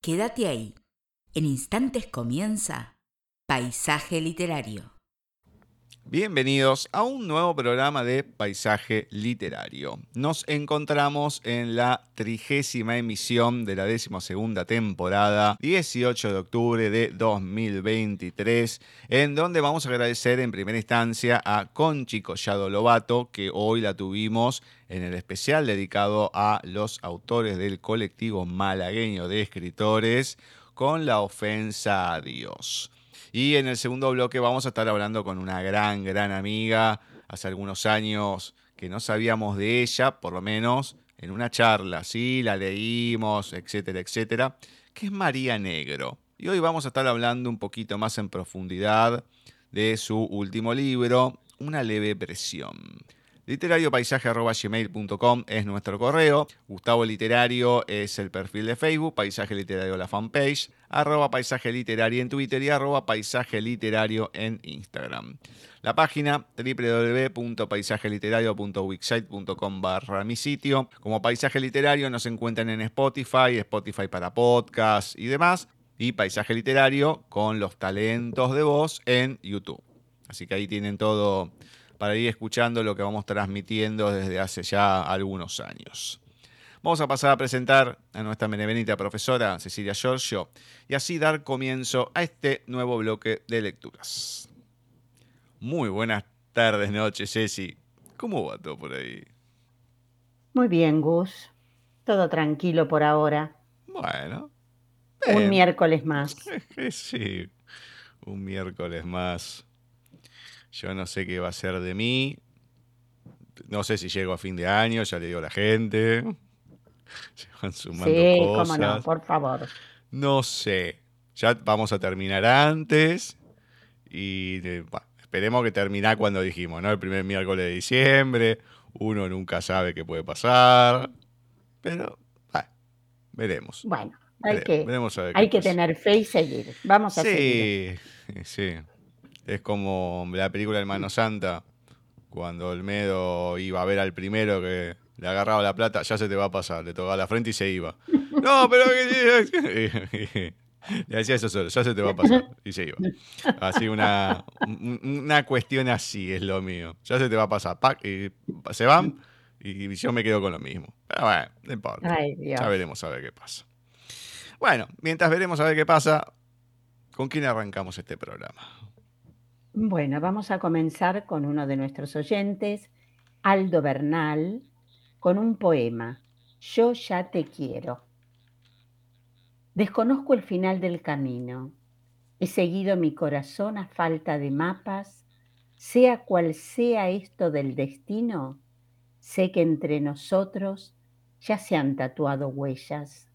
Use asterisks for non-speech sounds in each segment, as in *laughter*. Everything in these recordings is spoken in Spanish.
Quédate ahí. En instantes comienza Paisaje Literario. Bienvenidos a un nuevo programa de Paisaje Literario. Nos encontramos en la trigésima emisión de la decimosegunda temporada, 18 de octubre de 2023, en donde vamos a agradecer en primera instancia a Conchi Collado Lobato, que hoy la tuvimos en el especial dedicado a los autores del colectivo malagueño de escritores con la ofensa a Dios. Y en el segundo bloque vamos a estar hablando con una gran, gran amiga, hace algunos años que no sabíamos de ella, por lo menos en una charla, sí, la leímos, etcétera, etcétera, que es María Negro. Y hoy vamos a estar hablando un poquito más en profundidad de su último libro, Una leve presión. Literariopaisaje.gmail.com es nuestro correo. Gustavo Literario es el perfil de Facebook. Paisaje Literario la fanpage. Arroba Paisaje Literario en Twitter y arroba Paisaje Literario en Instagram. La página www.paisajeliterario.wixsite.com barra mi sitio. Como Paisaje Literario nos encuentran en Spotify, Spotify para podcast y demás. Y Paisaje Literario con los talentos de voz en YouTube. Así que ahí tienen todo para ir escuchando lo que vamos transmitiendo desde hace ya algunos años. Vamos a pasar a presentar a nuestra benevenita profesora Cecilia Giorgio y así dar comienzo a este nuevo bloque de lecturas. Muy buenas tardes, noches, Ceci. ¿Cómo va todo por ahí? Muy bien, Gus. Todo tranquilo por ahora. Bueno. Un miércoles más. *laughs* sí, un miércoles más. Yo no sé qué va a ser de mí. No sé si llego a fin de año, ya le digo a la gente. *laughs* Se van sumando sí, cómo no, por favor. No sé. Ya vamos a terminar antes. Y esperemos que termine cuando dijimos, ¿no? El primer miércoles de diciembre. Uno nunca sabe qué puede pasar. Pero, veremos. Bueno, hay, que, hay que tener fe y seguir. Vamos a seguir. Sí, sí. Es como la película Hermano Santa, cuando Olmedo iba a ver al primero que le agarraba la plata, ya se te va a pasar, le tocaba la frente y se iba. *laughs* no, pero *laughs* le decía eso solo, ya se te va a pasar y se iba. Así una, una cuestión así es lo mío. Ya se te va a pasar, y se van y yo me quedo con lo mismo. Pero bueno, no importa. ya veremos a ver qué pasa. Bueno, mientras veremos a ver qué pasa, ¿con quién arrancamos este programa? Bueno, vamos a comenzar con uno de nuestros oyentes, Aldo Bernal, con un poema, Yo ya te quiero. Desconozco el final del camino. He seguido mi corazón a falta de mapas. Sea cual sea esto del destino, sé que entre nosotros ya se han tatuado huellas.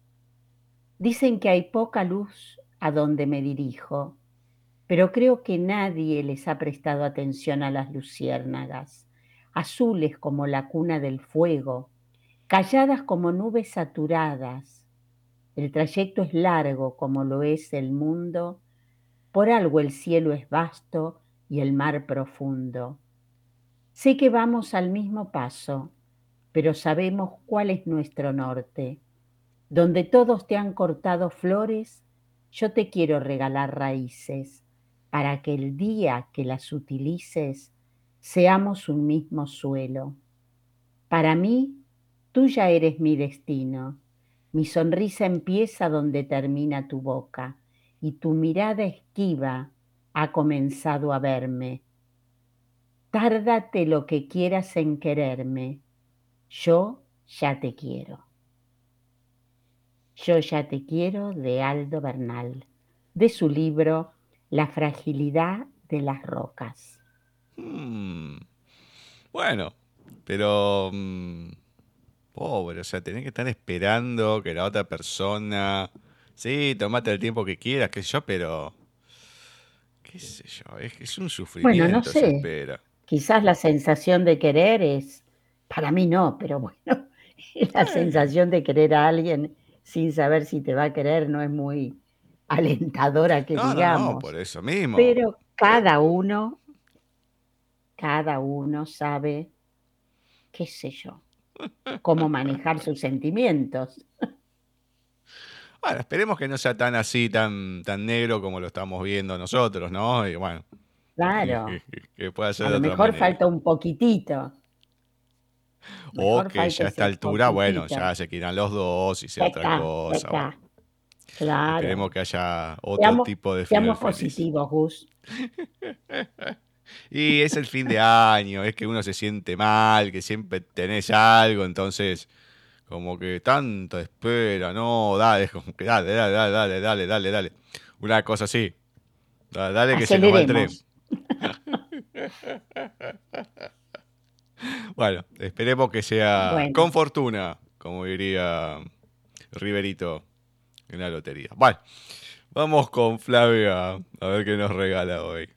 Dicen que hay poca luz a donde me dirijo pero creo que nadie les ha prestado atención a las luciérnagas, azules como la cuna del fuego, calladas como nubes saturadas. El trayecto es largo como lo es el mundo, por algo el cielo es vasto y el mar profundo. Sé que vamos al mismo paso, pero sabemos cuál es nuestro norte. Donde todos te han cortado flores, yo te quiero regalar raíces para que el día que las utilices seamos un mismo suelo. Para mí, tú ya eres mi destino. Mi sonrisa empieza donde termina tu boca y tu mirada esquiva ha comenzado a verme. Tárdate lo que quieras en quererme. Yo ya te quiero. Yo ya te quiero de Aldo Bernal, de su libro la fragilidad de las rocas. Hmm. Bueno, pero... Mm, pobre, o sea, tenés que estar esperando que la otra persona... Sí, tomate el tiempo que quieras, qué sé yo, pero... qué sé yo, es, un sufrimiento. Bueno, no sé. Quizás la sensación de querer es... Para mí no, pero bueno, *laughs* la sensación de querer a alguien sin saber si te va a querer no es muy alentadora que digamos. No, por eso mismo. Pero cada uno, cada uno sabe, qué sé yo, cómo manejar sus sentimientos. Bueno, esperemos que no sea tan así, tan, tan negro como lo estamos viendo nosotros, ¿no? Y bueno. Claro. *laughs* Que, pueda ser a lo mejor manera. falta un poquitito. O Mejor que ya a esta altura, bueno, ya se quieran los dos y sea Ya otra está, cosa. bueno. Claro. Esperemos que haya otro Seamos, tipo de seamos feliz. positivos, Gus. *laughs* Y es el fin de año, es que uno se siente mal, que siempre tenés algo, entonces como que tanto espera, no, dale, *laughs* como que dale, dale, dale, dale, dale, dale, dale. Una cosa así. Dale, dale que se nos va el tren. *laughs* Bueno, esperemos que sea Bueno. con fortuna, como diría Riverito en la lotería. Bueno, vamos con Flavia a ver qué nos regala hoy.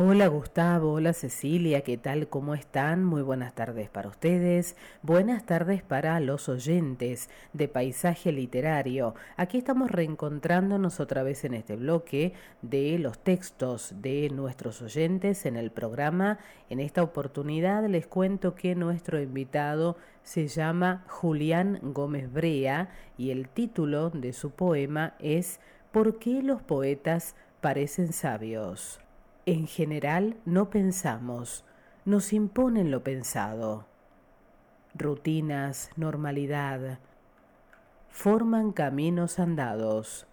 Hola Gustavo, hola Cecilia, ¿qué tal? ¿Cómo están? Muy buenas tardes para ustedes, buenas tardes para los oyentes de Paisaje Literario. Aquí estamos reencontrándonos otra vez en este bloque de los textos de nuestros oyentes en el programa. En esta oportunidad les cuento que nuestro invitado se llama Julián Gómez Brea y el título de su poema es ¿Por qué los poetas parecen sabios? En general no pensamos, nos imponen lo pensado. Rutinas, normalidad, forman caminos andados,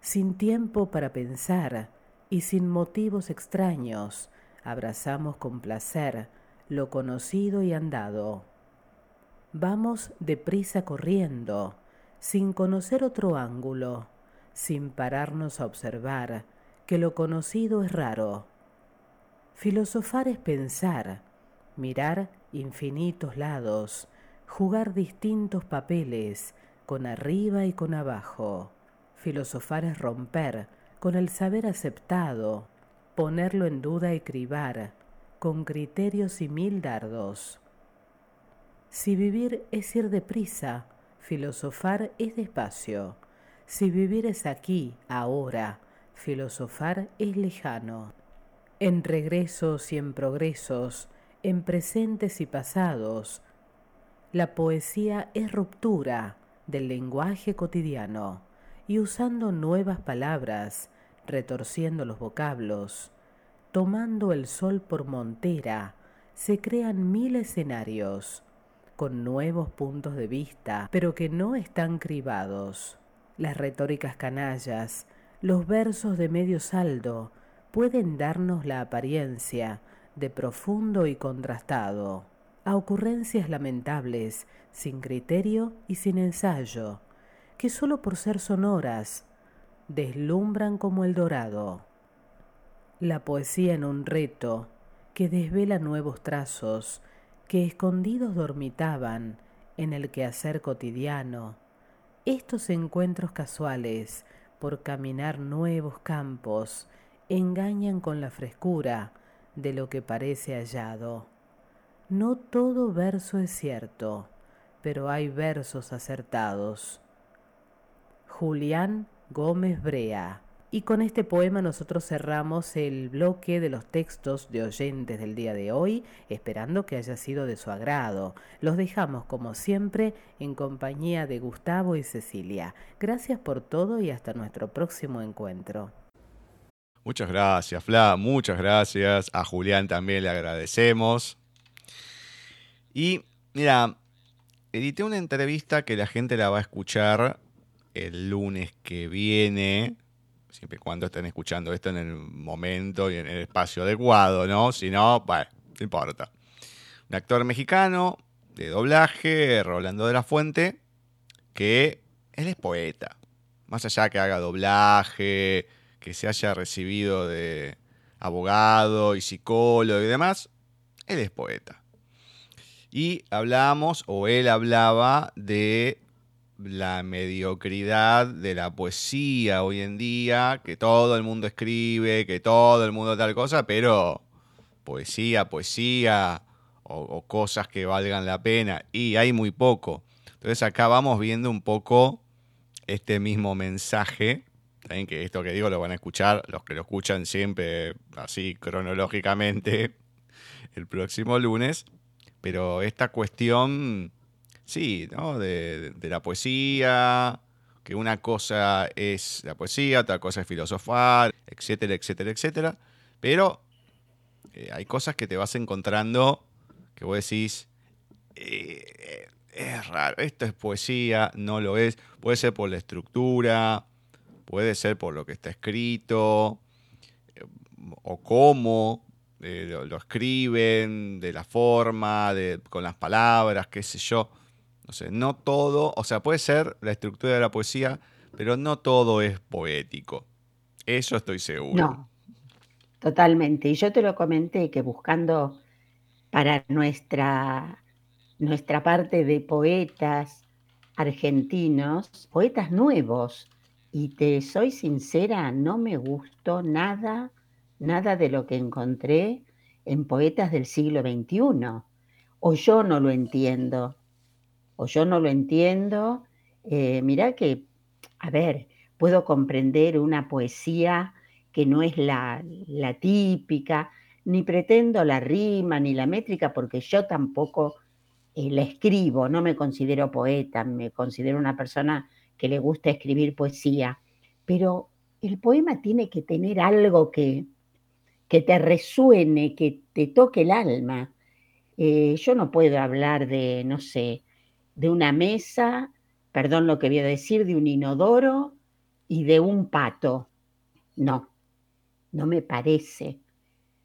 sin tiempo para pensar y sin motivos extraños, abrazamos con placer lo conocido y andado. Vamos deprisa corriendo, sin conocer otro ángulo, sin pararnos a observar que lo conocido es raro. Filosofar es pensar, mirar infinitos lados, jugar distintos papeles, con arriba y con abajo. Filosofar es romper con el saber aceptado, ponerlo en duda y cribar, con criterios y mil dardos. Si vivir es ir deprisa, filosofar es despacio. Si vivir es aquí, ahora, filosofar es lejano. En regresos y en progresos, en presentes y pasados, la poesía es ruptura del lenguaje cotidiano y usando nuevas palabras, retorciendo los vocablos, tomando el sol por montera, se crean mil escenarios con nuevos puntos de vista, pero que no están cribados. Las retóricas canallas, los versos de medio saldo pueden darnos la apariencia de profundo y contrastado, a ocurrencias lamentables, sin criterio y sin ensayo, que sólo por ser sonoras deslumbran como el dorado. La poesía en un reto que desvela nuevos trazos que escondidos dormitaban en el quehacer cotidiano. Estos encuentros casuales por caminar nuevos campos, engañan con la frescura de lo que parece hallado. No todo verso es cierto, pero hay versos acertados. Julián Gómez Brea. Y con este poema nosotros cerramos el bloque de los textos de oyentes del día de hoy, esperando que haya sido de su agrado. Los dejamos como siempre en compañía de Gustavo y Cecilia. Gracias por todo y hasta nuestro próximo encuentro. Muchas gracias, Fla, muchas gracias. A Julián también le agradecemos. Y mira, edité una entrevista que la gente la va a escuchar el lunes que viene, siempre y cuando estén escuchando esto en el momento y en el espacio adecuado, ¿no? Si no, bueno, no importa. Un actor mexicano de doblaje, Rolando de la Fuente, que él es poeta. Más allá que haga doblaje, que se haya recibido de abogado y psicólogo y demás, él es poeta. Y hablamos, o él hablaba, de la mediocridad de la poesía hoy en día, que todo el mundo escribe, que todo el mundo tal cosa, pero poesía, poesía o, cosas que valgan la pena, y hay muy poco. Entonces acá vamos viendo un poco este mismo mensaje, también que esto que digo lo van a escuchar los que lo escuchan siempre así cronológicamente *laughs* el próximo lunes, pero esta cuestión, sí, ¿no? de, de la poesía, que una cosa es la poesía, otra cosa es filosofar, etcétera, etcétera, etcétera. Pero eh, hay cosas que te vas encontrando que vos decís, eh, es raro, esto es poesía, no lo es. Puede ser por la estructura, puede ser por lo que está escrito, eh, o cómo lo, escriben, de la forma, de, con las palabras, qué sé yo. No sé, no todo, o sea, puede ser la estructura de la poesía, pero no todo es poético. Eso estoy seguro. No, totalmente. Y yo te lo comenté que buscando para nuestra, nuestra parte de poetas argentinos, poetas nuevos, y te soy sincera, no me gustó nada, nada de lo que encontré en poetas del siglo XXI. O yo no lo entiendo o yo no lo entiendo. Eh, mirá que, a ver, puedo comprender una poesía que no es la, típica, ni pretendo la rima ni la métrica, porque yo tampoco eh, la escribo, no me considero poeta, me considero una persona que le gusta escribir poesía, pero el poema tiene que tener algo que, que te resuene, que te toque el alma. Eh, yo no puedo hablar de, no sé, de una mesa, perdón lo que voy a decir, de un inodoro y de un pato. No, no me parece.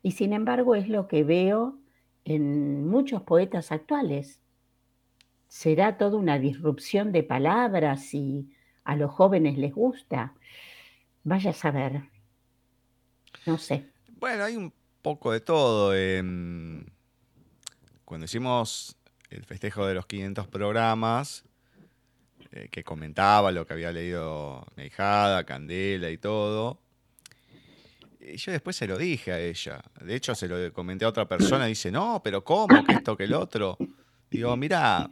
Y sin embargo es lo que veo en muchos poetas actuales. ¿Será toda una disrupción de palabras y a los jóvenes les gusta? Vaya a saber. No sé. Bueno, hay un poco de todo. cuando hicimos el festejo de los 500 programas, eh, que comentaba lo que había leído Neijada, Candela y todo. Y yo después se lo dije a ella. De hecho, se lo comenté a otra persona dice, no, pero ¿cómo? Que esto, que el otro. Digo, mira,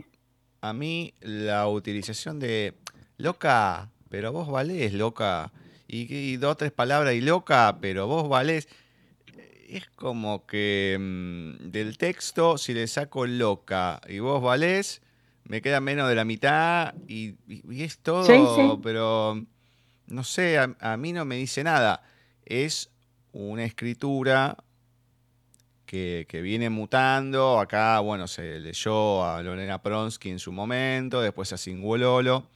a mí la utilización de loca, pero vos valés, loca. Y, y dos, tres palabras y loca, pero vos valés es como que mm, del texto, si le saco loca y vos valés, me queda menos de la mitad y, es todo, pero no sé, a, mí no me dice nada. Es una escritura que, viene mutando. Acá, bueno, se leyó a Lorena Pronsky en su momento, después a Singuololo.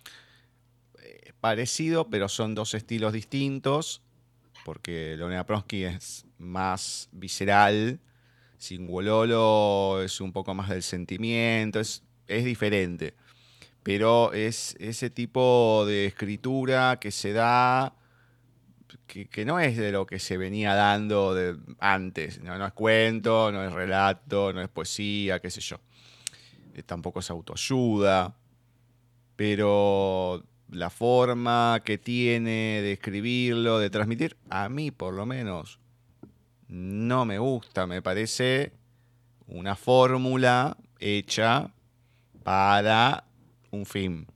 Eh, parecido, pero son dos estilos distintos porque Lorena Pronsky es más visceral, Singololo es un poco más del sentimiento, es, es diferente. Pero es ese tipo de escritura que se da, que, no es de lo que se venía dando de antes. No, no, es cuento, no es relato, no es poesía, qué sé yo. Eh, tampoco es autoayuda. Pero la forma que tiene de escribirlo, de transmitir, a mí por lo menos no me gusta, me parece una fórmula hecha para un fin.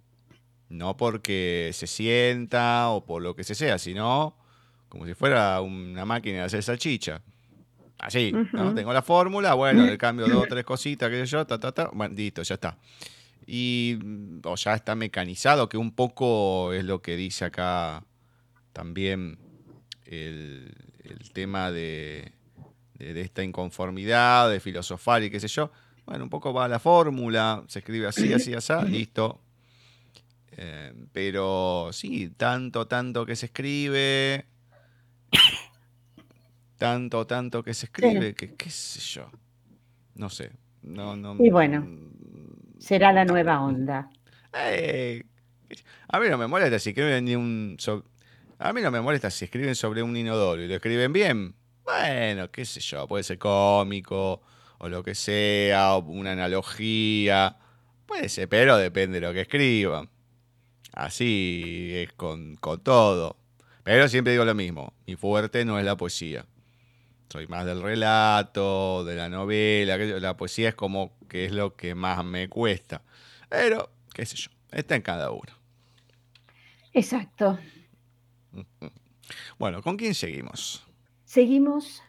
No porque se sienta o por lo que se sea, sino como si fuera una máquina de hacer salchicha. Así, ¿no? Tengo la fórmula, bueno, le cambio dos o *laughs* tres cositas, qué sé yo, ta, ta, ta, bueno, listo, ya está y o ya está mecanizado, que un poco es lo que dice acá también el, tema de, esta inconformidad, de filosofar y qué sé yo. Bueno, un poco va la fórmula, se escribe así, así, así, *clears throat* listo. Eh, pero sí, tanto, tanto que se escribe, tanto, tanto que se escribe, que qué sé yo. No sé. No, no, y bueno, Será la nueva onda. Eh, a mí no me molesta si escriben un. a mí no me molesta si escriben sobre un inodoro y lo escriben bien. Bueno, qué sé yo, puede ser cómico o lo que sea, o una analogía. Puede ser, pero depende de lo que escriban. Así es con, con todo. Pero siempre digo lo mismo, mi fuerte no es la poesía. Soy más del relato, de la novela. La poesía es como que es lo que más me cuesta. Pero, qué sé yo, está en cada uno. Exacto. Bueno, ¿con quién seguimos? Seguimos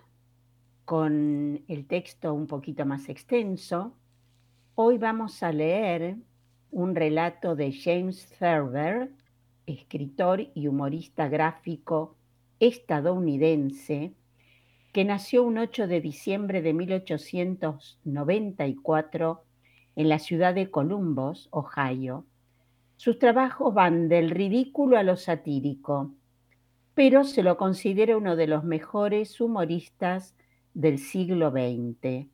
con el texto un poquito más extenso. Hoy vamos a leer un relato de James Thurber escritor y humorista gráfico estadounidense que nació un 8 de diciembre de 1894 en la ciudad de Columbus, Ohio. Sus trabajos van del ridículo a lo satírico, pero se lo considera uno de los mejores humoristas del siglo XX.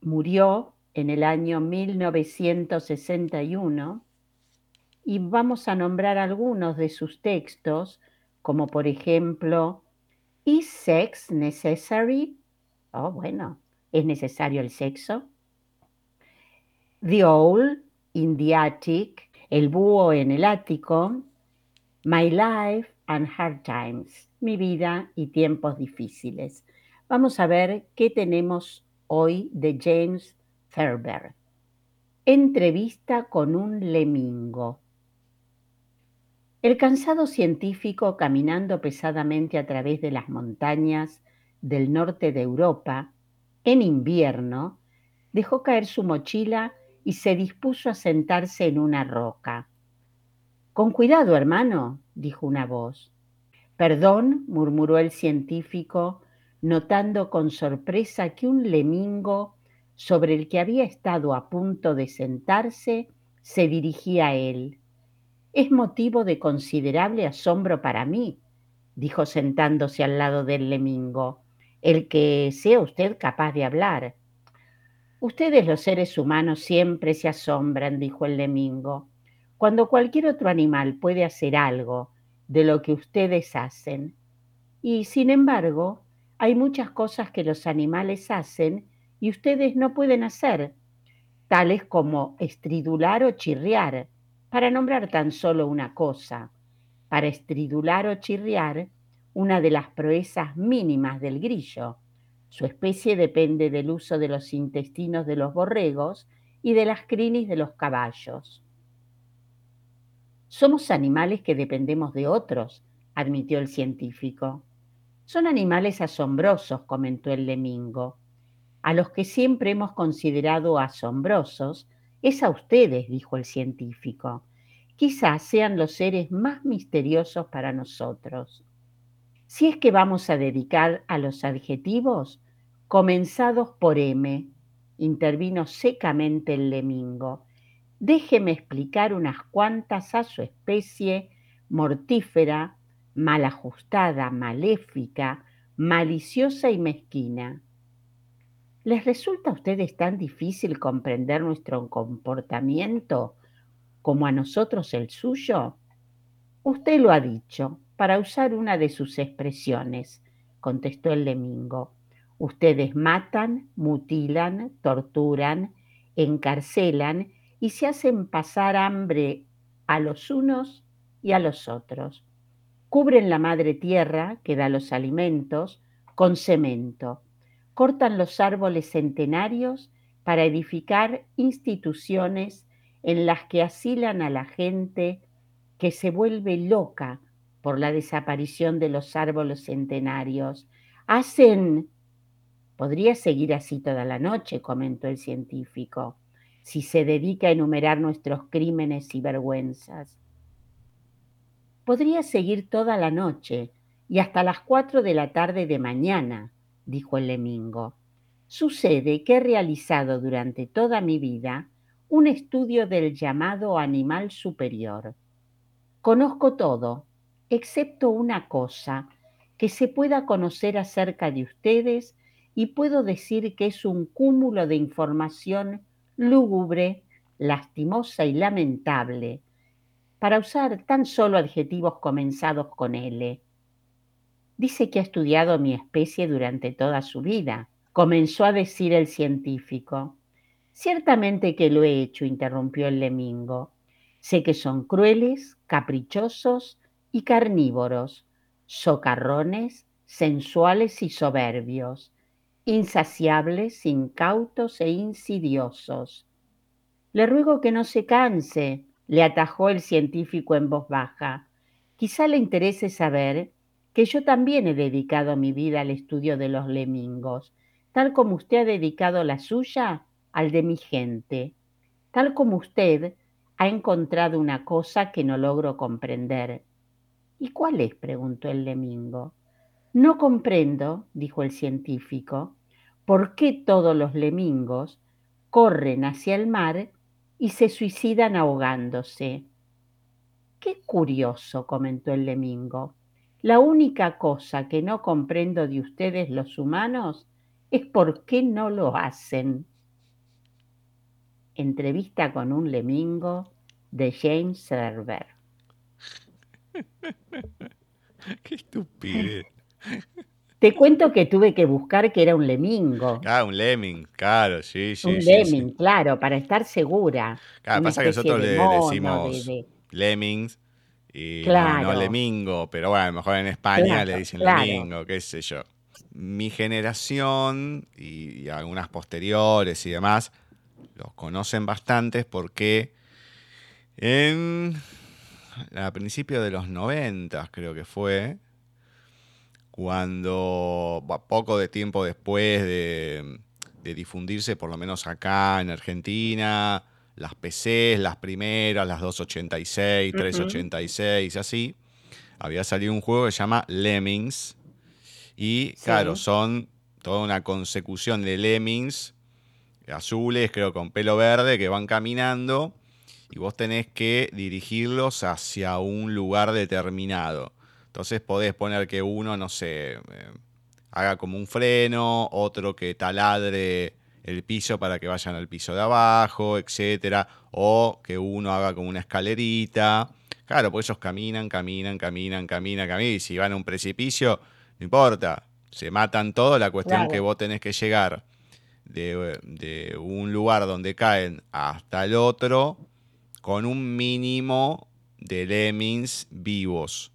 Murió en el año 1961 y vamos a nombrar algunos de sus textos, como por ejemplo, ¿Is sex necessary? Oh, bueno, ¿es necesario el sexo? The Owl in the Attic, El búho en el ático, My Life and Hard Times, Mi vida y tiempos difíciles. Vamos a ver qué tenemos hoy de James Thurber. Entrevista con un lemingo. El cansado científico caminando pesadamente a través de las montañas del norte de Europa, en invierno, dejó caer su mochila y se dispuso a sentarse en una roca. Con cuidado, hermano, dijo una voz. Perdón, murmuró el científico, notando con sorpresa que un lemingo sobre el que había estado a punto de sentarse se dirigía a él. Es motivo de considerable asombro para mí, dijo sentándose al lado del lemingo, el que sea usted capaz de hablar. Ustedes los seres humanos siempre se asombran, dijo el lemingo, cuando cualquier otro animal puede hacer algo de lo que ustedes hacen. Y sin embargo, hay muchas cosas que los animales hacen y ustedes no pueden hacer, tales como estridular o chirriar, para nombrar tan solo una cosa. Para estridular o chirriar, una de las proezas mínimas del grillo, su especie depende del uso de los intestinos de los borregos y de las crinis de los caballos. Somos animales que dependemos de otros, admitió el científico. Son animales asombrosos, comentó el lemingo. A los que siempre hemos considerado asombrosos es a ustedes, dijo el científico. Quizás sean los seres más misteriosos para nosotros. Si es que vamos a dedicar a los adjetivos, comenzados por M, intervino secamente el lemingo. Déjeme explicar unas cuantas a su especie mortífera, mal ajustada, maléfica, maliciosa y mezquina. ¿Les resulta a ustedes tan difícil comprender nuestro comportamiento como a nosotros el suyo? Usted lo ha dicho, para usar una de sus expresiones, contestó el lemingo. Ustedes matan, mutilan, torturan, encarcelan y se hacen pasar hambre a los unos y a los otros. Cubren la madre tierra, que da los alimentos, con cemento. Cortan los árboles centenarios para edificar instituciones en las que asilan a la gente que se vuelve loca por la desaparición de los árboles centenarios. Hacen Podría seguir así toda la noche, comentó el científico, si se dedica a enumerar nuestros crímenes y vergüenzas. Podría seguir toda la noche y hasta las cuatro de la tarde de mañana, dijo el lemingo. Sucede que he realizado durante toda mi vida un estudio del llamado animal superior. Conozco todo, excepto una cosa, que se pueda conocer acerca de ustedes y puedo decir que es un cúmulo de información lúgubre, lastimosa y lamentable, para usar tan solo adjetivos comenzados con L. Dice que ha estudiado mi especie durante toda su vida, comenzó a decir el científico. Ciertamente que lo he hecho, interrumpió el lemingo. Sé que son crueles, caprichosos y carnívoros, socarrones, sensuales y soberbios insaciables, incautos e insidiosos. Le ruego que no se canse, le atajó el científico en voz baja. Quizá le interese saber que yo también he dedicado mi vida al estudio de los lemingos, tal como usted ha dedicado la suya al de mi gente, tal como usted ha encontrado una cosa que no logro comprender. ¿Y cuál es? preguntó el lemingo. No comprendo, dijo el científico, por qué todos los lemingos corren hacia el mar y se suicidan ahogándose. Qué curioso, comentó el lemingo. La única cosa que no comprendo de ustedes los humanos es por qué no lo hacen. Entrevista con un lemingo de James Server. *laughs* Qué estupidez. *laughs* Te cuento que tuve que buscar que era un lemingo. Ah, un lemming, claro, sí, sí. un sí, lemming, sí. claro, para estar segura. Claro, Una pasa que nosotros le decimos de- de- lemmings y no- Claro. no, lemingo, pero bueno, a lo mejor en España Claro, le dicen claro. lemingo, qué sé yo. Mi generación y, y algunas posteriores y demás los conocen bastantes porque en a principios de los 90 creo que fue cuando poco de tiempo después de, de difundirse, por lo menos acá en Argentina, las PCs, las primeras, las 286, Ujú. 386, así, había salido un juego que se llama Lemmings. Y Sí. claro, son toda una consecución de lemmings azules, creo, con pelo verde, que van caminando y vos tenés que dirigirlos hacia un lugar determinado. Entonces podés poner que uno, no sé, eh, haga como un freno, otro que taladre el piso para que vayan al piso de abajo, etcétera, o que uno haga como una escalerita. Claro, pues ellos caminan, caminan, caminan, caminan, caminan, y si van a un precipicio, no importa, se matan todos, la cuestión Claro. que vos tenés que llegar de, de un lugar donde caen hasta el otro con un mínimo de lemmings vivos.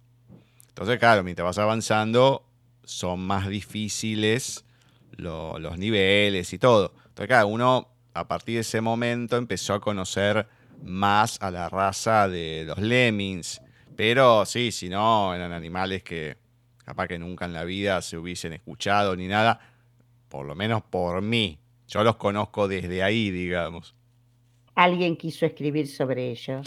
Entonces, claro, mientras vas avanzando, son más difíciles lo- los niveles y todo. Entonces, uno a partir de ese momento empezó a conocer más a la raza de los lemmings. Pero sí, si no, eran animales que capaz que nunca en la vida se hubiesen escuchado ni nada. Por lo menos por mí. Yo los conozco desde ahí, digamos. Alguien quiso escribir sobre ellos.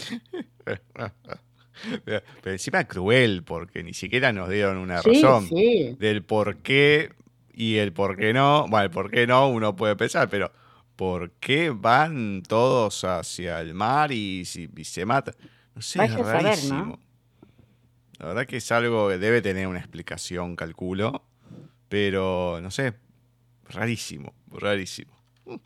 *laughs* Pero encima cruel, porque ni siquiera nos dieron una Sí, razón sí. del por qué y el por qué no. Bueno, el por qué no uno puede pensar, pero ¿por qué van todos hacia el mar y, se matan? No sé, Vaya es a saber, ¿no? rarísimo. La verdad que es algo que debe tener una explicación, calculo, pero no sé, rarísimo, rarísimo. *laughs*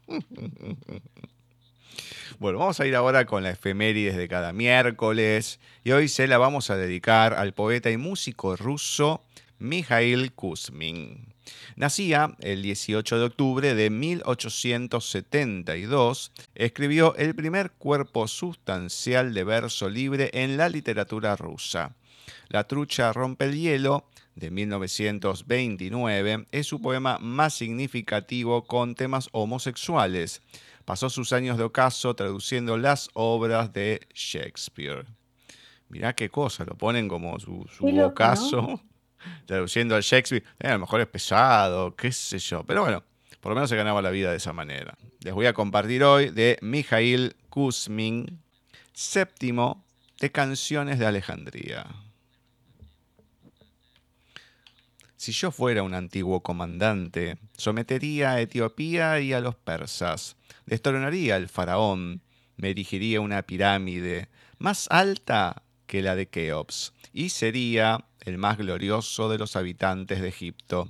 Bueno, vamos a ir ahora con la efemérides de cada miércoles y hoy se la vamos a dedicar al poeta y músico ruso Mikhail Kuzmin. Nacía el 18 de octubre de 1872, escribió el primer cuerpo sustancial de verso libre en la literatura rusa. La trucha rompe el hielo de 1929 es su poema más significativo con temas homosexuales. Pasó sus años de ocaso traduciendo las obras de Shakespeare. Mirá qué cosa, lo ponen como su, su Qué loco, ocaso, traduciendo a Shakespeare. Eh, a lo mejor es pesado, qué sé yo, pero bueno, por lo menos se ganaba la vida de esa manera. Les voy a compartir hoy de Mikhail Kuzmin, séptimo de Canciones de Alejandría. Si yo fuera un antiguo comandante, sometería a Etiopía y a los persas, destronaría al faraón, me erigiría una pirámide más alta que la de Keops, y sería el más glorioso de los habitantes de Egipto.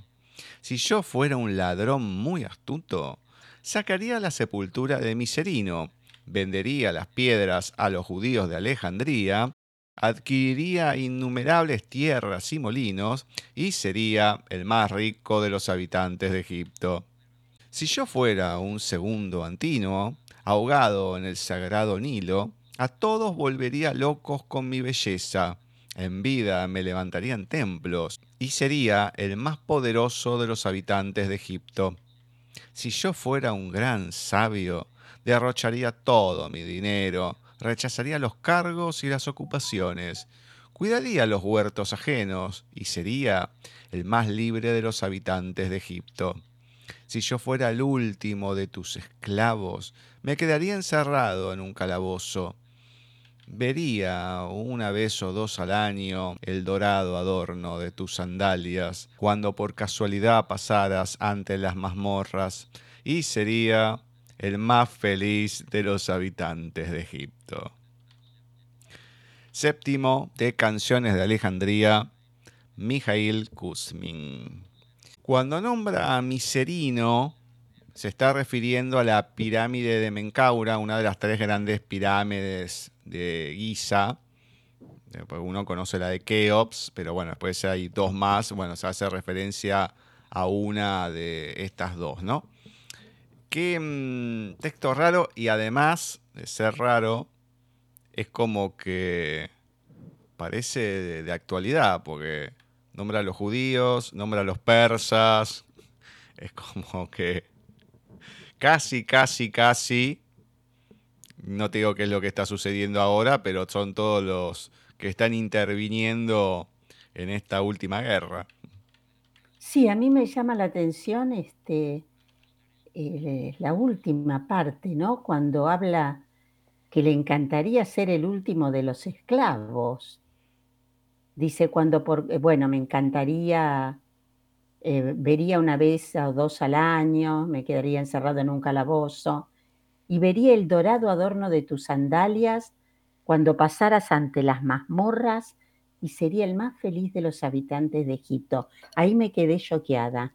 Si yo fuera un ladrón muy astuto, sacaría la sepultura de Miserino, vendería las piedras a los judíos de Alejandría, adquiriría innumerables tierras y molinos y sería el más rico de los habitantes de Egipto. Si yo fuera un segundo Antínoo, ahogado en el sagrado Nilo, a todos volvería locos con mi belleza. En vida me levantarían templos y sería el más poderoso de los habitantes de Egipto. Si yo fuera un gran sabio, derrocharía todo mi dinero, rechazaría los cargos y las ocupaciones, cuidaría los huertos ajenos y sería el más libre de los habitantes de Egipto. Si yo fuera el último de tus esclavos, me quedaría encerrado en un calabozo. Vería una vez o dos al año el dorado adorno de tus sandalias cuando por casualidad pasaras ante las mazmorras y sería el más feliz de los habitantes de Egipto. Séptimo de Canciones de Alejandría, Mijail Kuzmin. Cuando nombra a Miserino, se está refiriendo a la pirámide de Menkaura, una de las tres grandes pirámides de Giza. Uno conoce la de Keops, pero bueno, después hay dos más. Bueno, se hace referencia a una de estas dos, ¿no? Qué mm, texto raro y además de ser raro, es como que parece de, actualidad, porque nombra a los judíos, nombra a los persas, es como que casi, casi, casi, no te digo qué es lo que está sucediendo ahora, pero son todos los que están interviniendo en esta última guerra. Sí, a mí me llama la atención este, eh, la última parte, ¿no? Cuando habla que le encantaría ser el último de los esclavos. Dice cuando por, eh, bueno, me encantaría eh, vería una vez o dos al año, me quedaría encerrado en un calabozo, y vería el dorado adorno de tus sandalias cuando pasaras ante las mazmorras y sería el más feliz de los habitantes de Egipto. Ahí me quedé choqueada.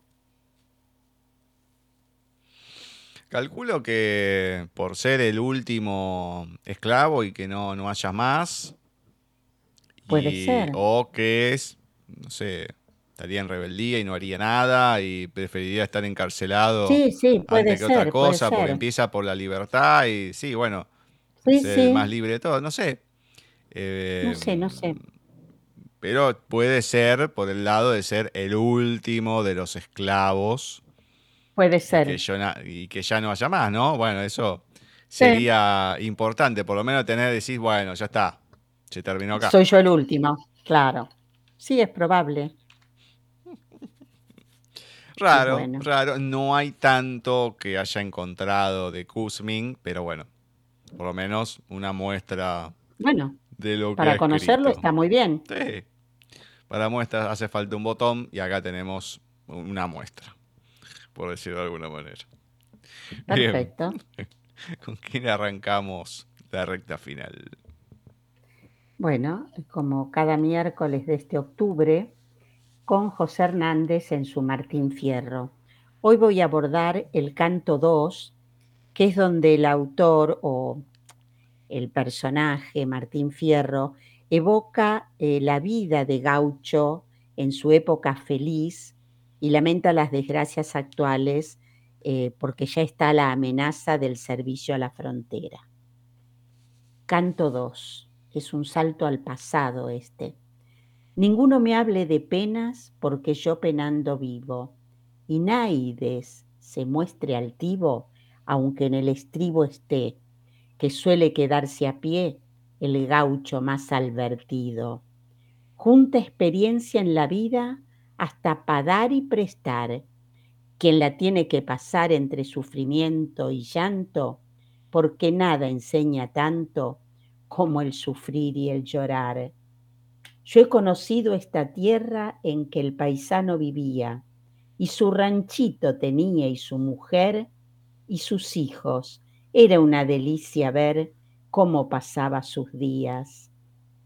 Calculo que por ser el último esclavo y que no, no haya más. Puede ser. O que es, no sé, estaría en rebeldía y no haría nada y preferiría estar encarcelado sí, sí, puede antes que otra cosa porque empieza por la libertad y sí, bueno, ser más libre de todo, no sé. no sé, no sé. Pero puede ser por el lado de ser el último de los esclavos. Puede ser. Y que, ya no haya más, ¿no? Bueno, eso sería importante, por lo menos tener, decir, bueno, ya está, se terminó acá. Soy yo el último, claro. Sí, es probable. Raro, raro. No hay tanto que haya encontrado de Kuzmin, pero bueno, por lo menos una muestra bueno, de lo que Para conocerlo está muy bien. Sí. Para muestras hace falta un botón y acá tenemos una muestra, por decirlo de alguna manera. Perfecto. *laughs* ¿Con quién arrancamos la recta final? Bueno, como cada miércoles de este octubre, con José Hernández en su Martín Fierro. Hoy voy a abordar el canto 2, que es donde el autor o el personaje Martín Fierro evoca eh, la vida de Gaucho en su época feliz y lamenta las desgracias actuales eh, porque ya está la amenaza del servicio a la frontera. Canto 2. Es un salto al pasado este. Ninguno me hable de penas porque yo penando vivo, y naides se muestre altivo, aunque en el estribo esté, que suele quedarse a pie el gaucho más alvertido. Junta experiencia en la vida hasta para dar y prestar. Quien la tiene que pasar entre sufrimiento y llanto, porque nada enseña tanto como el sufrir y el llorar. Yo he conocido esta tierra en que el paisano vivía, y su ranchito tenía y su mujer y sus hijos. Era una delicia ver cómo pasaba sus días.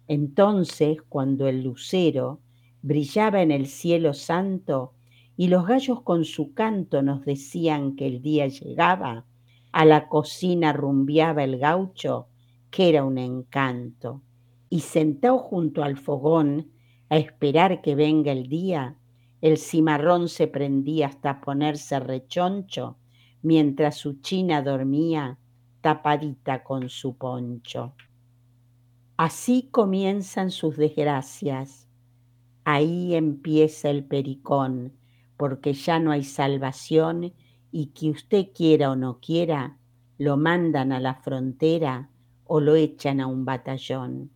Entonces, cuando el lucero brillaba en el cielo santo y los gallos con su canto nos decían que el día llegaba, a la cocina rumbiaba el gaucho, que era un encanto y sentado junto al fogón a esperar que venga el día, el cimarrón se prendía hasta ponerse rechoncho, mientras su china dormía tapadita con su poncho. Así comienzan sus desgracias, ahí empieza el pericón, porque ya no hay salvación y que usted quiera o no quiera, lo mandan a la frontera o lo echan a un batallón.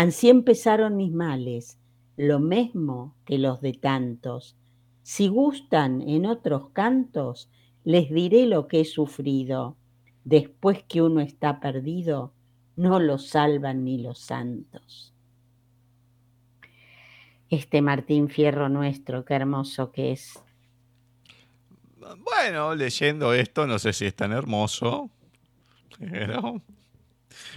Ansí empezaron mis males, lo mismo que los de tantos. Si gustan en otros cantos, les diré lo que he sufrido. Después que uno está perdido, no lo salvan ni los santos. Este Martín Fierro nuestro, qué hermoso que es. Bueno, leyendo esto, no sé si es tan hermoso, pero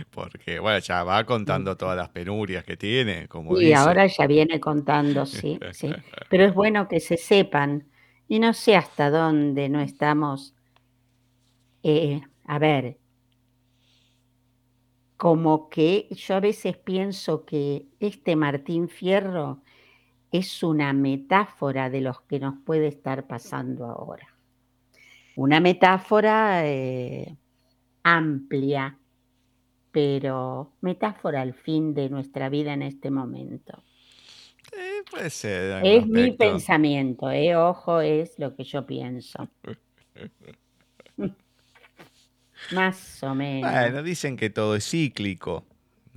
porque bueno, ya va contando todas las penurias que tiene, como Y ahora ya viene contando, sí, sí. Pero es bueno que se sepan, y no sé hasta dónde no estamos, eh, a ver, como que yo a veces pienso que este Martín Fierro es una metáfora de lo que nos puede estar pasando ahora. Una metáfora eh, amplia, pero metáfora al fin de nuestra vida en este momento. puede ser. Es mi pensamiento, ¿eh? ojo, es lo que yo pienso. *laughs* Más o menos. Bueno, dicen que todo es cíclico,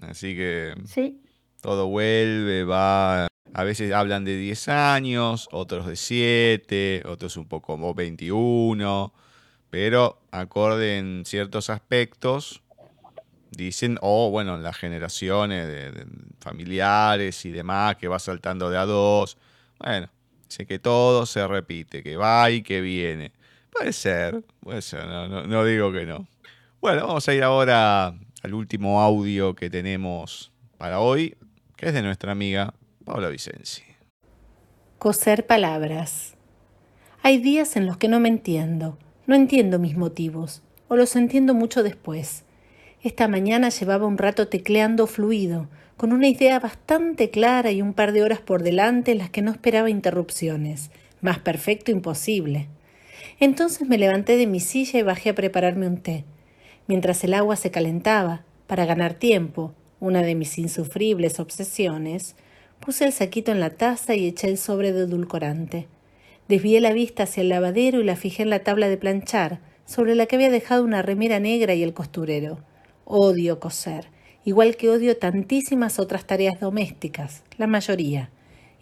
así que sí. todo vuelve, va. A veces hablan de 10 años, otros de 7, otros un poco como 21, pero acorde en ciertos aspectos Dicen, o bueno, las generaciones de, familiares y demás, que va saltando de a dos. Bueno, sé que todo se repite, que va y que viene. Puede ser, puede ser, no, digo que no. Bueno, vamos a ir ahora al último audio que tenemos para hoy, que es de nuestra amiga Paula Vicenzi. Coser palabras. Hay días en los que no me entiendo, no entiendo mis motivos, o los entiendo mucho después. Esta mañana llevaba un rato tecleando fluido, con una idea bastante clara y un par de horas por delante en las que no esperaba interrupciones. Más perfecto imposible. Entonces me levanté de mi silla y bajé a prepararme un té. Mientras el agua se calentaba, para ganar tiempo, una de mis insufribles obsesiones, puse el saquito en la taza y eché el sobre de edulcorante. Desvié la vista hacia el lavadero y la fijé en la tabla de planchar, sobre la que había dejado una remera negra y el costurero. Odio coser, igual que odio tantísimas otras tareas domésticas, la mayoría.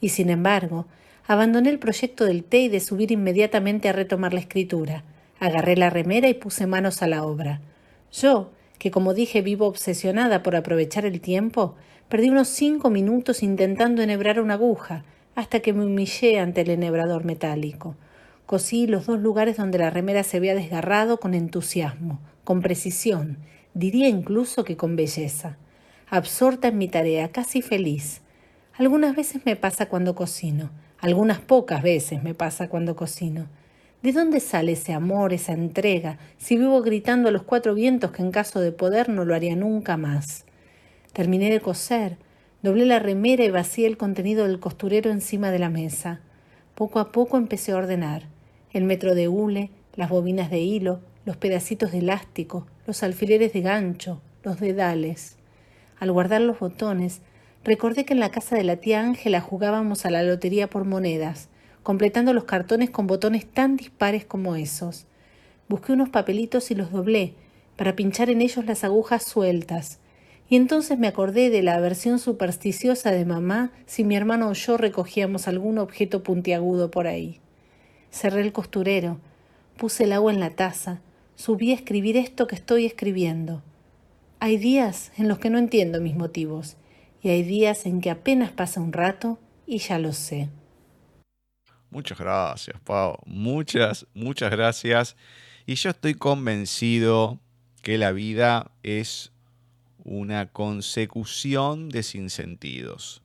Y sin embargo, abandoné el proyecto del té y de subir inmediatamente a retomar la escritura. Agarré la remera y puse manos a la obra. Yo, que como dije vivo obsesionada por aprovechar el tiempo, perdí unos cinco minutos intentando enhebrar una aguja, hasta que me humillé ante el enhebrador metálico. Cosí los dos lugares donde la remera se había desgarrado con entusiasmo, con precisión, diría incluso que con belleza, absorta en mi tarea, casi feliz. Algunas veces me pasa cuando cocino, algunas pocas veces me pasa cuando cocino. ¿De dónde sale ese amor, esa entrega, si vivo gritando a los cuatro vientos que en caso de poder no lo haría nunca más? Terminé de coser, doblé la remera y vacié el contenido del costurero encima de la mesa. Poco a poco empecé a ordenar. El metro de hule, las bobinas de hilo, los pedacitos de elástico, los alfileres de gancho, los dedales. Al guardar los botones, recordé que en la casa de la tía Ángela jugábamos a la lotería por monedas, completando los cartones con botones tan dispares como esos. Busqué unos papelitos y los doblé, para pinchar en ellos las agujas sueltas, y entonces me acordé de la aversión supersticiosa de mamá si mi hermano o yo recogíamos algún objeto puntiagudo por ahí. Cerré el costurero, puse el agua en la taza, subí a escribir esto que estoy escribiendo. Hay días en los que no entiendo mis motivos y hay días en que apenas pasa un rato y ya lo sé. Muchas gracias, Pau. Muchas, muchas gracias. Y yo estoy convencido que la vida es una consecución de sinsentidos.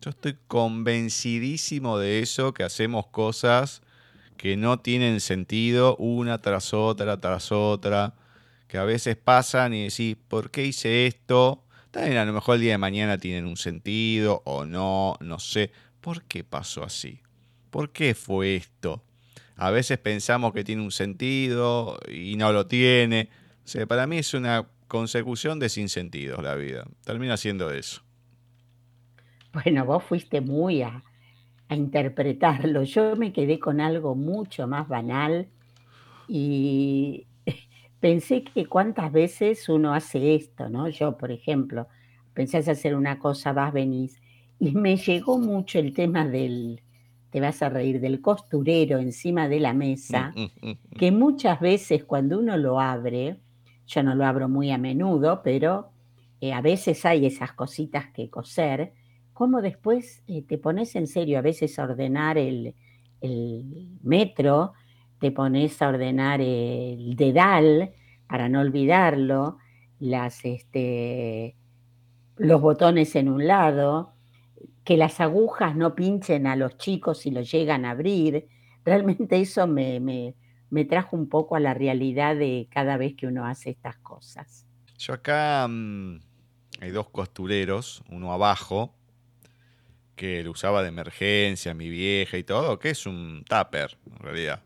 Yo estoy convencidísimo de eso, que hacemos cosas que no tienen sentido una tras otra, tras otra, que a veces pasan y decís, ¿por qué hice esto? También a lo mejor el día de mañana tienen un sentido o no, no sé. ¿Por qué pasó así? ¿Por qué fue esto? A veces pensamos que tiene un sentido y no lo tiene. Para mí es una consecución de sinsentidos la vida. Termina siendo eso. Bueno, vos fuiste muy a, a interpretarlo. Yo me quedé con algo mucho más banal y *laughs* pensé que cuántas veces uno hace esto, ¿no? Yo, por ejemplo, pensás hacer una cosa, vas, venís, y me llegó mucho el tema del, te vas a reír, del costurero encima de la mesa, *laughs* que muchas veces cuando uno lo abre, yo no lo abro muy a menudo, pero eh, a veces hay esas cositas que coser, como después eh, te pones en serio a veces a ordenar el, metro, te pones a ordenar el dedal para no olvidarlo, este, los botones en un lado, que las agujas no pinchen a los chicos si lo llegan a abrir. Realmente eso me, me trajo un poco a la realidad de cada vez que uno hace estas cosas. Yo acá mm, hay dos costureros, uno abajo, que lo usaba de emergencia, mi vieja y todo, que es un tupper, en realidad.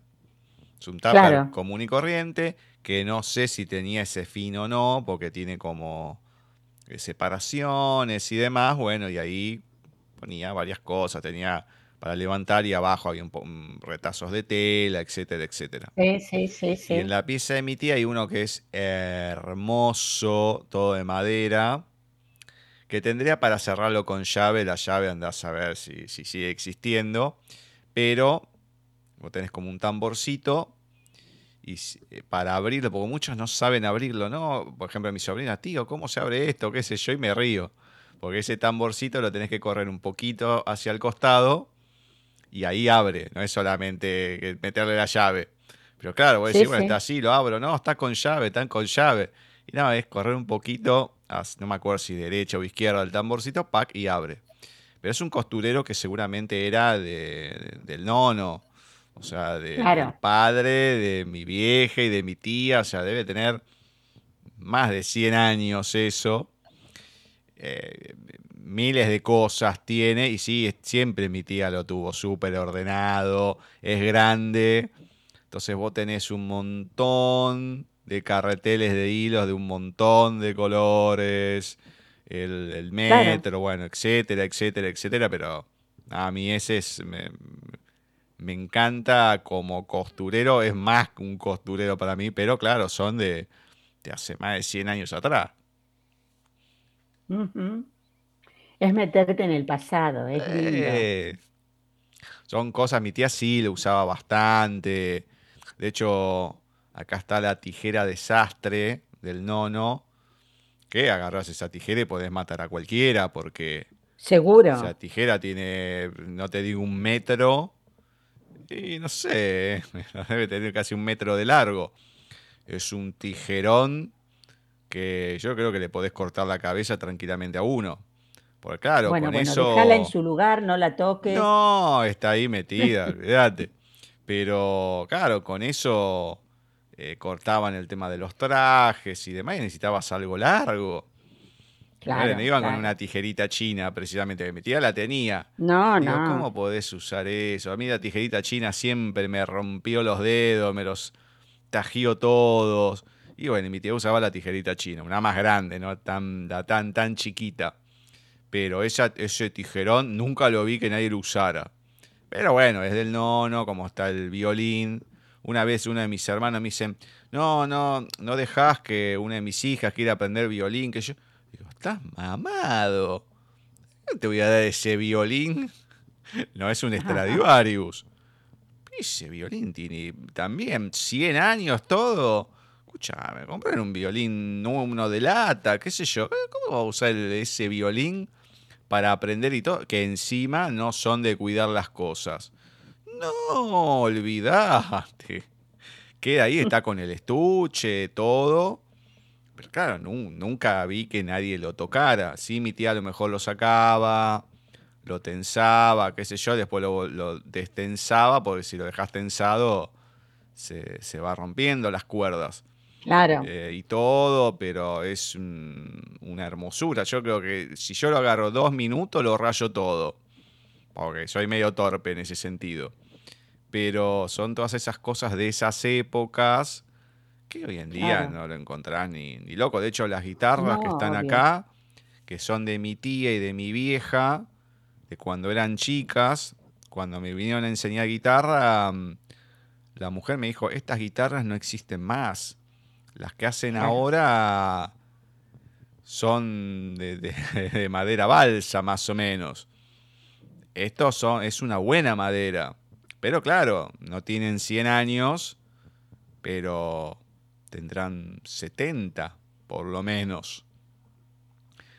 Es un tupper común y corriente, que no sé si tenía ese fin o no, porque tiene como eh, separaciones y demás. Bueno, y ahí ponía varias cosas, tenía para levantar y abajo había un, retazos de tela, etcétera, etcétera. Sí, sí, sí, sí. Y en la pieza de mi tía hay uno que es hermoso, todo de madera, que tendría para cerrarlo con llave, la llave andás a ver si, si sigue existiendo, pero vos tenés como un tamborcito y eh, para abrirlo, porque muchos no saben abrirlo, ¿no? Por ejemplo, mi sobrina, tío, ¿cómo se abre esto? ¿Qué sé yo? Y me río. Porque ese tamborcito lo tenés que correr un poquito hacia el costado y ahí abre, no es solamente meterle la llave. Pero claro, voy a decir, bueno, está así, lo abro, no, está con llave, están con llave. Y nada, es correr un poquito, no me acuerdo si derecha o izquierda del tamborcito, pack y abre. Pero es un costurero que seguramente era de, del nono, o sea, de, padre, de mi vieja y de mi tía, o sea, debe tener más de 100 años eso. Eh, miles de cosas tiene y sí, siempre mi tía lo tuvo súper ordenado, es grande, entonces vos tenés un montón de carreteles de hilos de un montón de colores, el, metro, bueno, etcétera, etcétera, etcétera, pero a mí ese es, me, encanta como costurero, es más que un costurero para mí, pero claro, son de, hace más de 100 años atrás. Es meterte en el pasado, es lindo. son cosas, mi tía sí lo usaba bastante. De hecho, acá está la tijera desastre del nono, que agarras esa tijera y podés matar a cualquiera porque... Seguro. Esa tijera tiene, no te digo un metro, y no sé, *laughs* debe tener casi un metro de largo. Es un tijerón que yo creo que le podés cortar la cabeza tranquilamente a uno. Porque claro, bueno, con bueno, eso. En su lugar, no la toques. No, está ahí metida, *laughs* olvídate. Pero claro, con eso eh, cortaban el tema de los trajes y demás, y necesitabas algo largo. Claro, no iban con una tijerita china, precisamente, que metida la tenía. No, Digo, no. ¿Cómo podés usar eso? A mí la tijerita china siempre me rompió los dedos, me los tajió todos. Y bueno, mi tía usaba la tijerita china, una más grande, no tan, tan, tan chiquita pero ese tijerón nunca lo vi que nadie lo usara. Pero bueno, es del nono, como está el violín. Una vez una de mis hermanas me dice, no, no, no dejas que una de mis hijas quiera aprender violín, que yo digo, estás mamado. te voy a dar ese violín. *laughs* No es un Stradivarius. *laughs* Ese violín tiene también 100 años todo. Escuchame, comprar un violín uno de lata, qué sé yo. ¿Cómo va a usar ese violín para aprender y todo, que encima no son de cuidar las cosas. No, olvidate. Queda ahí, está con el estuche, todo. Pero claro, nunca vi que nadie lo tocara. Sí, mi tía a lo mejor lo sacaba, lo tensaba, qué sé yo, después lo, destensaba, porque si lo dejas tensado se, se va rompiendo las cuerdas. Claro. Eh, y todo, pero es una hermosura. Yo creo que si yo lo agarro dos minutos, lo rayo todo. Porque soy medio torpe en ese sentido. Pero son todas esas cosas de esas épocas que hoy en día no lo encontrás ni, ni, loco. De hecho, las guitarras que están acá, que son de mi tía y de mi vieja, de cuando eran chicas, cuando me vinieron a enseñar guitarra, mm, la mujer me dijo, estas guitarras no existen más las que hacen ahora son *laughs* de, madera balsa, más o menos. Esto son, es una buena madera. Pero claro, no tienen 100 años, pero tendrán 70 por lo menos.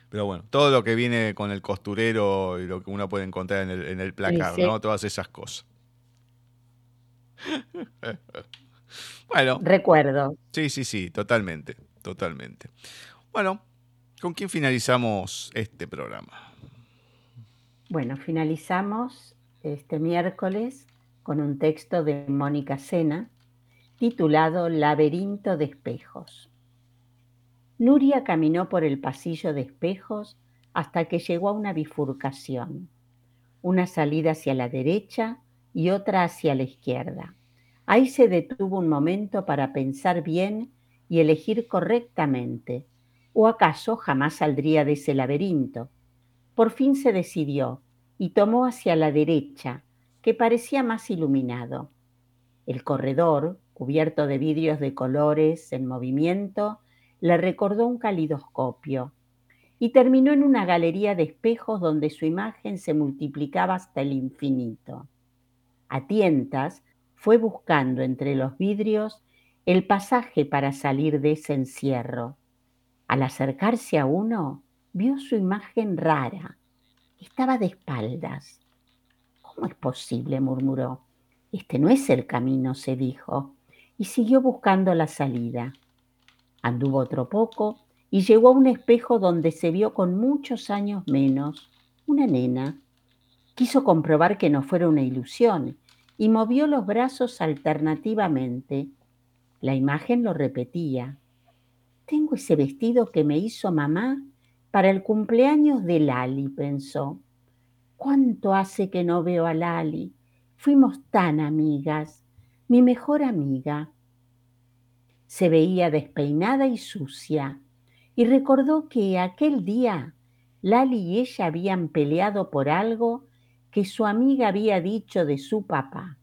Pero bueno, todo lo que viene con el costurero y lo que uno puede encontrar en el, en el placar, ¿no? Todas esas cosas. *laughs* bueno. Recuerdo. Sí, sí, sí, totalmente, totalmente. Bueno, ¿con quién finalizamos este programa? Bueno, finalizamos este miércoles con un texto de Mónica Sena titulado Laberinto de espejos. Nuria caminó por el pasillo de espejos hasta que llegó a una bifurcación, una salida hacia la derecha y otra hacia la izquierda. Ahí se detuvo un momento para pensar bien y elegir correctamente, o acaso jamás saldría de ese laberinto. Por fin se decidió y tomó hacia la derecha, que parecía más iluminado. El corredor, cubierto de vidrios de colores en movimiento, le recordó un calidoscopio y terminó en una galería de espejos donde su imagen se multiplicaba hasta el infinito. A tientas fue buscando entre los vidrios el pasaje para salir de ese encierro. Al acercarse a uno, vio su imagen rara. Estaba de espaldas. ¿Cómo es posible? murmuró. Este no es el camino, se dijo, y siguió buscando la salida. Anduvo otro poco y llegó a un espejo donde se vio con muchos años menos una nena. Quiso comprobar que no fuera una ilusión y movió los brazos alternativamente. La imagen lo repetía. Tengo ese vestido que me hizo mamá para el cumpleaños de Lali, pensó. ¿Cuánto hace que no veo a Lali? Fuimos tan amigas, mi mejor amiga. Se veía despeinada y sucia y recordó que aquel día Lali y ella habían peleado por algo que su amiga había dicho de su papá.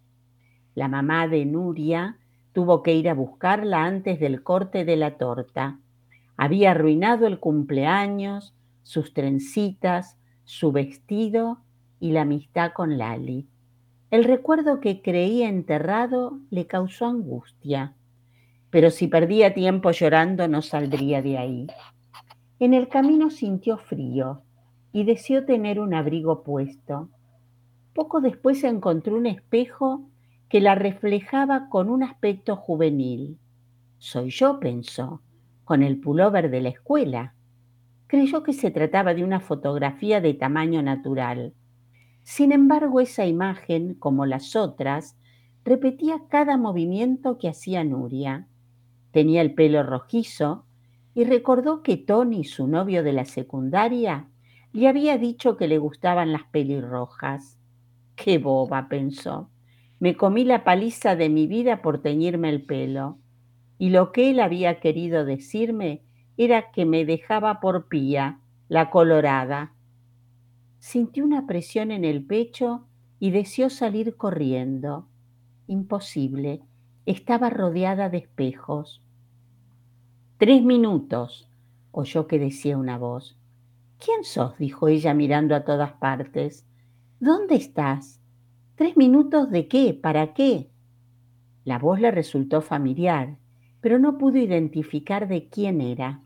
La mamá de Nuria tuvo que ir a buscarla antes del corte de la torta. Había arruinado el cumpleaños, sus trencitas, su vestido y la amistad con Lali. El recuerdo que creía enterrado le causó angustia pero si perdía tiempo llorando no saldría de ahí. En el camino sintió frío y deseó tener un abrigo puesto. Poco después encontró un espejo que la reflejaba con un aspecto juvenil. Soy yo, pensó, con el pullover de la escuela. Creyó que se trataba de una fotografía de tamaño natural. Sin embargo, esa imagen, como las otras, repetía cada movimiento que hacía Nuria. Tenía el pelo rojizo y recordó que Tony, su novio de la secundaria, le había dicho que le gustaban las pelirrojas. Qué boba, pensó. Me comí la paliza de mi vida por teñirme el pelo. Y lo que él había querido decirme era que me dejaba por pía, la colorada. Sintió una presión en el pecho y deseó salir corriendo. Imposible. Estaba rodeada de espejos. Tres minutos, oyó que decía una voz. ¿Quién sos? dijo ella mirando a todas partes. ¿Dónde estás? ¿Tres minutos de qué? ¿Para qué? La voz le resultó familiar, pero no pudo identificar de quién era.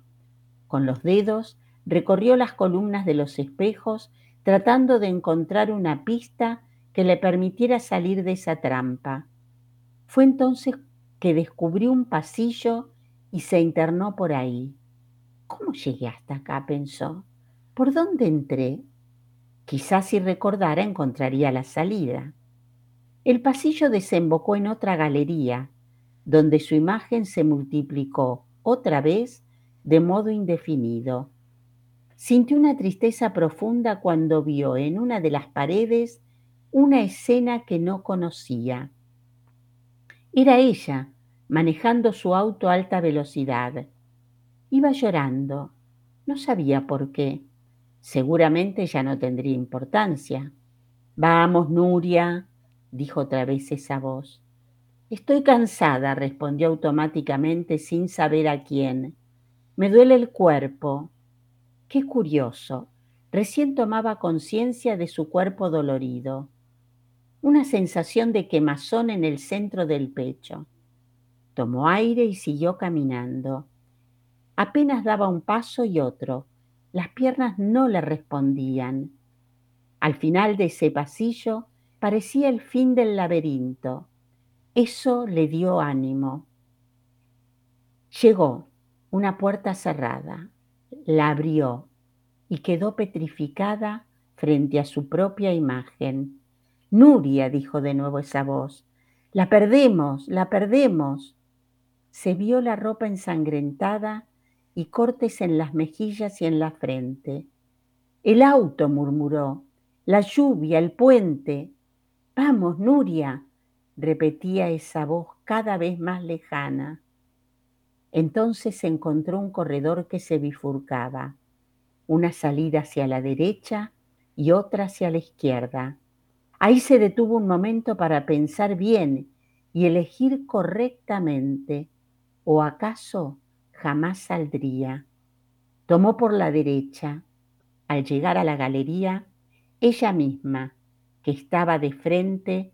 Con los dedos recorrió las columnas de los espejos tratando de encontrar una pista que le permitiera salir de esa trampa. Fue entonces que descubrió un pasillo y se internó por ahí. ¿Cómo llegué hasta acá? pensó. ¿Por dónde entré? Quizás si recordara encontraría la salida. El pasillo desembocó en otra galería, donde su imagen se multiplicó otra vez de modo indefinido. Sintió una tristeza profunda cuando vio en una de las paredes una escena que no conocía. Era ella, manejando su auto a alta velocidad. Iba llorando. No sabía por qué. Seguramente ya no tendría importancia. Vamos, Nuria, dijo otra vez esa voz. Estoy cansada, respondió automáticamente sin saber a quién. Me duele el cuerpo. Qué curioso. Recién tomaba conciencia de su cuerpo dolorido una sensación de quemazón en el centro del pecho. tomó aire y siguió caminando. Apenas daba un paso y otro. Las piernas no le respondían. Al final de ese pasillo parecía el fin del laberinto. Eso le dio ánimo. Llegó, una puerta cerrada, la abrió y quedó petrificada frente a su propia imagen. Nuria, dijo de nuevo esa voz, la perdemos, la perdemos. Se vio la ropa ensangrentada y cortes en las mejillas y en la frente. El auto, murmuró, la lluvia, el puente. Vamos, Nuria, repetía esa voz cada vez más lejana. Entonces encontró un corredor que se bifurcaba, una salida hacia la derecha y otra hacia la izquierda. Ahí se detuvo un momento para pensar bien y elegir correctamente, o acaso jamás saldría. Tomó por la derecha. Al llegar a la galería, ella misma, que estaba de frente,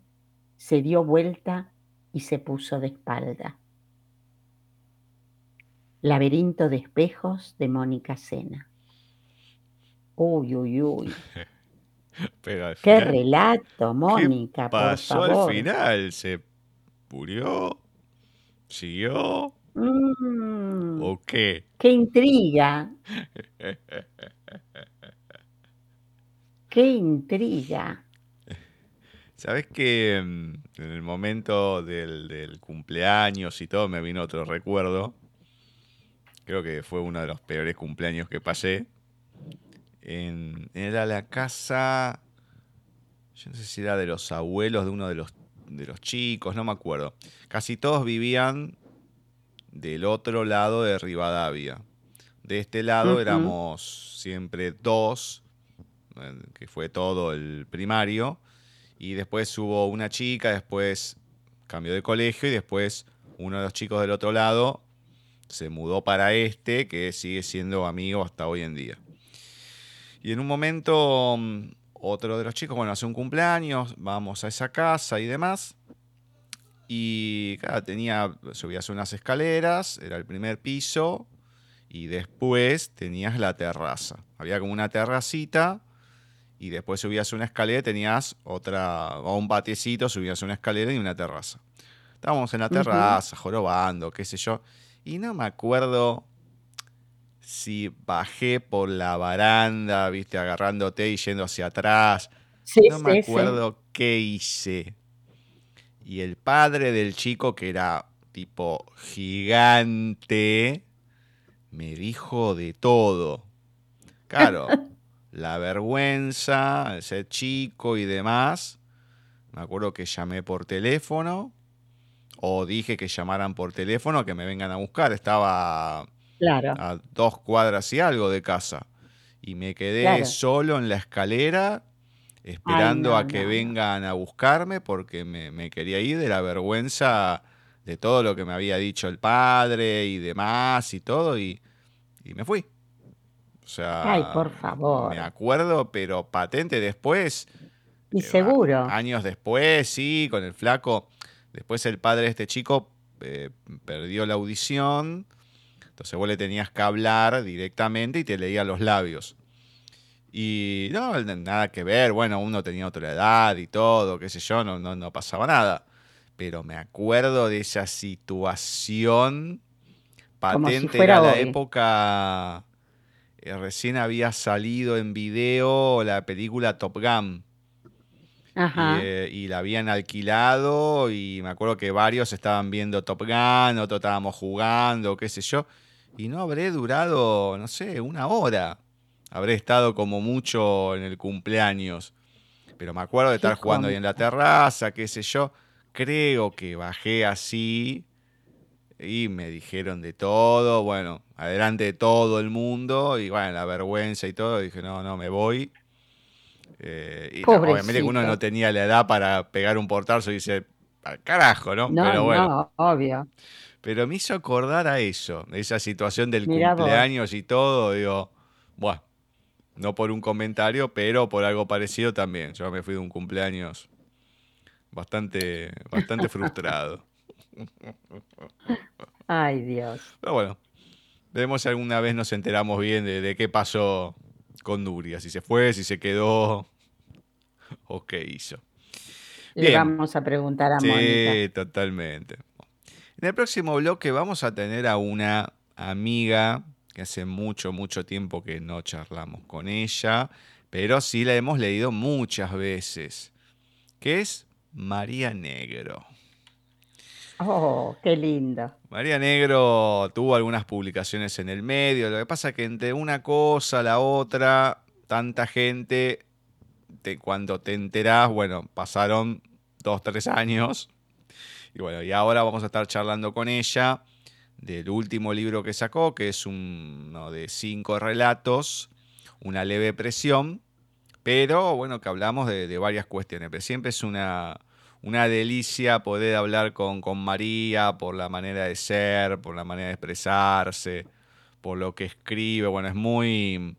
se dio vuelta y se puso de espalda. Laberinto de espejos de Mónica Sena. Uy, uy, uy. *laughs* Qué relato, Mónica, ¿qué pasó por favor. al final? ¿Se murió? ¿Siguió? Mm, ¿O qué? qué intriga, qué intriga. *laughs* ¿Sabes que mm, en el momento del, del cumpleaños y todo me vino otro recuerdo? Creo que fue uno de los peores cumpleaños que pasé. En, era la casa, yo no sé si era de los abuelos de uno de los, de los chicos, no me acuerdo. Casi todos vivían del otro lado de Rivadavia. De este lado éramos siempre dos, eh, que fue todo el primario. Y después hubo una chica, después cambió de colegio y después uno de los chicos del otro lado se mudó para este, que sigue siendo amigo hasta hoy en día. Y en un momento, mm, otro de los chicos, bueno, hace un cumpleaños, vamos a esa casa y demás. Y claro, tenía, subías unas escaleras, era el primer piso, y después tenías la terraza. Había como una terracita, y después subías una escalera y tenías otra, o un patiecito, subías una escalera y una terraza. Estábamos en la terraza, jorobando, qué sé yo, y no me acuerdo si bajé por la baranda, viste, agarrándote y yendo hacia atrás. Sí, No me sí. acuerdo qué hice. Y el padre del chico, que era tipo gigante, me dijo de todo. Claro, *laughs* la vergüenza, el ser chico y demás. Me acuerdo que llamé por teléfono. O dije que llamaran por teléfono, que me vengan a buscar. Estaba Claro, a dos cuadras y algo de casa. Y me quedé Claro. solo en la escalera esperando no, a que no, vengan a buscarme porque me, me quería ir de la vergüenza de todo lo que me había dicho el padre y demás y todo y, y me fui. O sea, Ay, por favor. me acuerdo, pero patente después, y eh, seguro. años después, sí, con el flaco. Después el padre de este chico eh, perdió la audición. Entonces vos le tenías que hablar directamente y te leía los labios. Y no, nada que ver. Bueno, uno tenía otra edad y todo, qué sé yo, no, no, no pasaba nada. Pero me acuerdo de esa situación si patente. fuera Era la hoy. época. eh, recién había salido en video la película Top Gun. Ajá. Y, eh, y la habían alquilado y me acuerdo que varios estaban viendo Top Gun, otros estábamos jugando, qué sé yo. Y no habré durado, no sé, una hora. Habré estado como mucho en el cumpleaños. Pero me acuerdo de Qué estar jugando ahí en la terraza, qué sé yo. Creo que bajé así y me dijeron de todo, bueno, adelante de todo el mundo y bueno, la vergüenza y todo. Dije, no, no, me voy. Eh, y no, obviamente que uno no tenía la edad para pegar un portazo y dice, al carajo, ¿no? No, Pero bueno, no, obvio. pero me hizo acordar a eso, esa situación del Mirá vos. cumpleaños y todo. Digo, bueno, no por un comentario, pero por algo parecido también. Yo me fui de un cumpleaños bastante, bastante *laughs* frustrado. Ay, Dios. Pero bueno, veremos si alguna vez nos enteramos bien de, qué pasó con Nuria, si se fue, si se quedó *laughs* o qué hizo. Le vamos a preguntar a Mónica. Sí, totalmente. En el próximo bloque vamos a tener a una amiga que hace mucho, mucho tiempo que no charlamos con ella, pero sí la hemos leído muchas veces, que es María Negro. Oh, qué lindo. María Negro tuvo algunas publicaciones en el medio, lo que pasa es que entre una cosa, la otra, tanta gente, cuando te enterás, bueno, pasaron dos, tres años y bueno, y ahora vamos a estar charlando con ella del último libro que sacó, que es uno de cinco relatos, una leve presión, pero bueno, que hablamos de, varias cuestiones. Pero siempre es una, una delicia poder hablar con, con, María por la manera de ser, por la manera de expresarse, por lo que escribe. Bueno, es muy,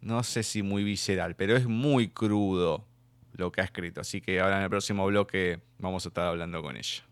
no sé si muy visceral, pero es muy crudo lo que ha escrito. Así que ahora en el próximo bloque vamos a estar hablando con ella.